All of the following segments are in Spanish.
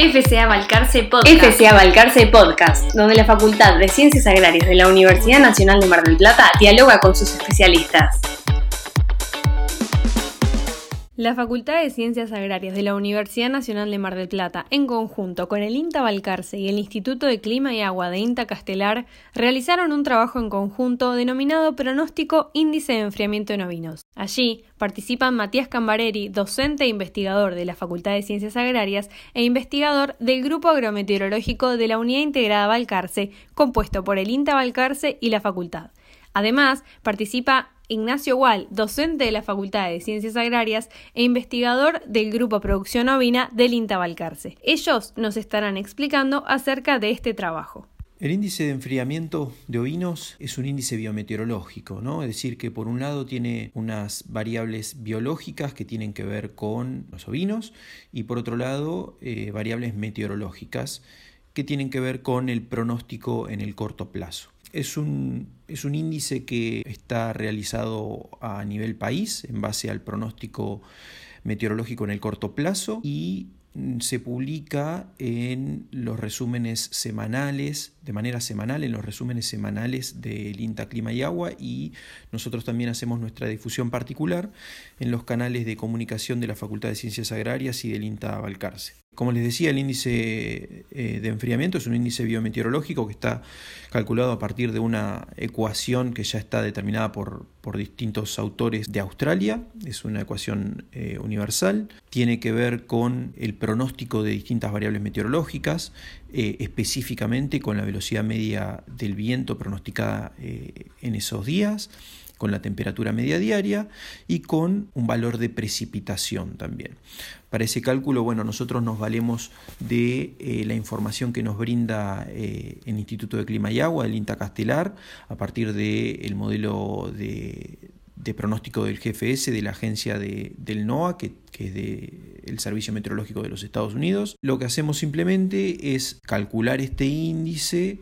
FCA Balcarce Podcast. Podcast, donde la Facultad de Ciencias Agrarias de la Universidad Nacional de Mar del Plata dialoga con sus especialistas. La Facultad de Ciencias Agrarias de la Universidad Nacional de Mar del Plata, en conjunto con el INTA Balcarce y el Instituto de Clima y Agua de INTA Castelar, realizaron un trabajo en conjunto denominado Pronóstico Índice de Enfriamiento en Ovinos. Allí participan Matías Cambareri, docente e investigador de la Facultad de Ciencias Agrarias e investigador del Grupo Agrometeorológico de la Unidad Integrada Balcarce, compuesto por el INTA Balcarce y la Facultad. Además, participa Ignacio Gual, docente de la Facultad de Ciencias Agrarias e investigador del Grupo Producción Ovina del INTA Balcarce. Ellos nos estarán explicando acerca de este trabajo. El índice de enfriamiento de ovinos es un índice biometeorológico, ¿no? Es decir, que por un lado tiene unas variables biológicas que tienen que ver con los ovinos y por otro lado eh, variables meteorológicas que tienen que ver con el pronóstico en el corto plazo. Es un, es un índice que está realizado a nivel país en base al pronóstico meteorológico en el corto plazo y se publica en los resúmenes semanales, de manera semanal, en los resúmenes semanales del INTA Clima y Agua y nosotros también hacemos nuestra difusión particular en los canales de comunicación de la Facultad de Ciencias Agrarias y del INTA Balcarce. Como les decía, el índice eh, de enfriamiento es un índice biometeorológico que está calculado a partir de una ecuación que ya está determinada por, por distintos autores de Australia. Es una ecuación eh, universal. Tiene que ver con el pronóstico de distintas variables meteorológicas, eh, específicamente con la velocidad media del viento pronosticada en esos días con la temperatura media diaria y con un valor de precipitación también. Para ese cálculo, bueno, nosotros nos valemos de eh, la información que nos brinda eh, el Instituto de Clima y Agua, el INTA Castelar, a partir del modelo de, pronóstico del GFS de la agencia del NOAA, que, es de, el Servicio Meteorológico de los Estados Unidos. Lo que hacemos simplemente es calcular este índice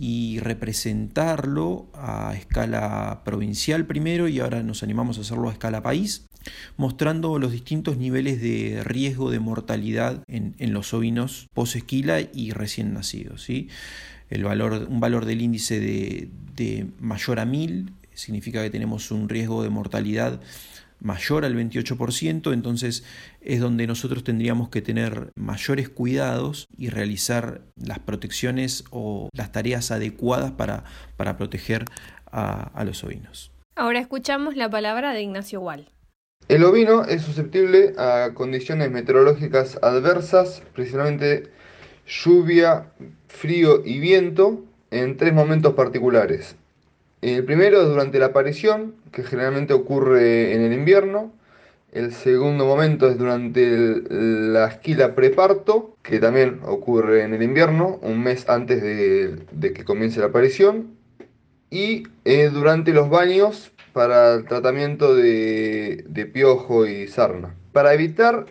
y representarlo a escala provincial primero y ahora nos animamos a hacerlo a escala país, mostrando los distintos niveles de riesgo de mortalidad en, los ovinos post-esquila y recién nacidos. ¿sí? El valor, un valor del índice de, de mayor a 1000 significa que tenemos un riesgo de mortalidad mayor al 28%, entonces es donde nosotros tendríamos que tener mayores cuidados y realizar las protecciones o las tareas adecuadas para, para proteger a, los ovinos. Ahora escuchamos la palabra de Ignacio Wall. El ovino es susceptible a condiciones meteorológicas adversas, principalmente lluvia, frío y viento, en tres momentos particulares. El primero es durante la aparición, que generalmente ocurre en el invierno. El segundo momento es durante la esquila preparto, que también ocurre en el invierno, un mes antes de, que comience la aparición. Y eh, durante los baños para el tratamiento de, de piojo y sarna. Para evitar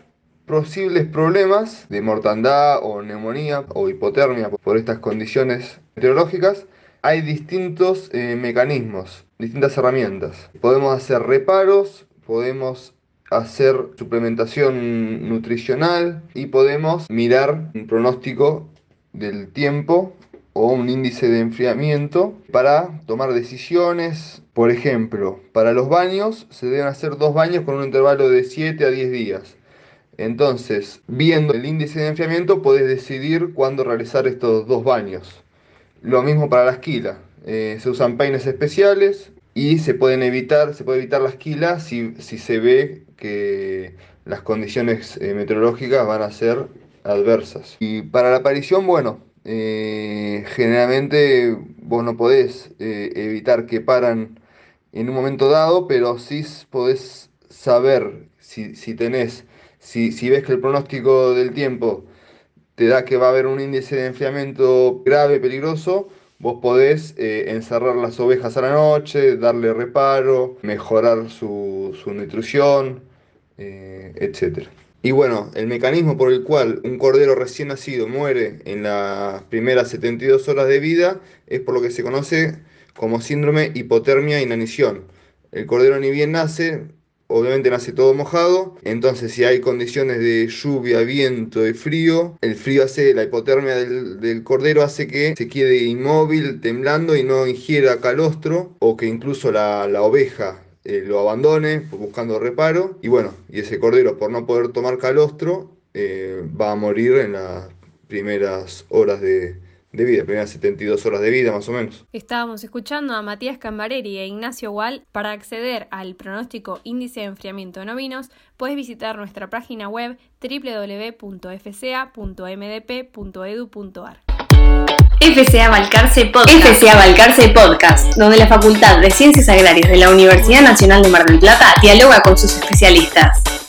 posibles problemas de mortandad o neumonía o hipotermia por estas condiciones meteorológicas, hay distintos eh, mecanismos, distintas herramientas. Podemos hacer reparos, podemos hacer suplementación nutricional y podemos mirar un pronóstico del tiempo o un índice de enfriamiento para tomar decisiones. Por ejemplo, para los baños se deben hacer dos baños con un intervalo de 7 a 10 días. Entonces, viendo el índice de enfriamiento, podés decidir cuándo realizar estos dos baños. Lo mismo para la esquila. Eh, se usan peines especiales y se pueden evitar, se puede evitar la esquila si, se ve que las condiciones eh, meteorológicas van a ser adversas. Y para la aparición, bueno, eh, generalmente vos no podés evitar que paran en un momento dado, pero sí podés saber si, tenés, si, si ves que el pronóstico del tiempo te da que va a haber un índice de enfriamiento grave, peligroso, vos podés eh, encerrar las ovejas a la noche, darle reparo, mejorar su, nutrición, eh, etc. Y bueno, el mecanismo por el cual un cordero recién nacido muere en las primeras 72 horas de vida es por lo que se conoce como síndrome hipotermia inanición. El cordero ni bien nace, obviamente nace todo mojado, entonces si hay condiciones de lluvia, viento y frío, el frío hace, la hipotermia del, cordero hace que se quede inmóvil, temblando y no ingiera calostro, o que incluso la, oveja eh, lo abandone buscando reparo, y bueno, y ese cordero por no poder tomar calostro eh, va a morir en las primeras horas de, de vida, primeras 72 horas de vida más o menos. Estábamos escuchando a Matías Cambareri e Ignacio Wall. Para acceder al pronóstico índice de enfriamiento en ovinos, puedes visitar nuestra página web www.fca.mdp.edu.ar. FCA Balcarce Podcast. FCA Balcarce Podcast, donde la Facultad de Ciencias Agrarias de la Universidad Nacional de Mar del Plata dialoga con sus especialistas.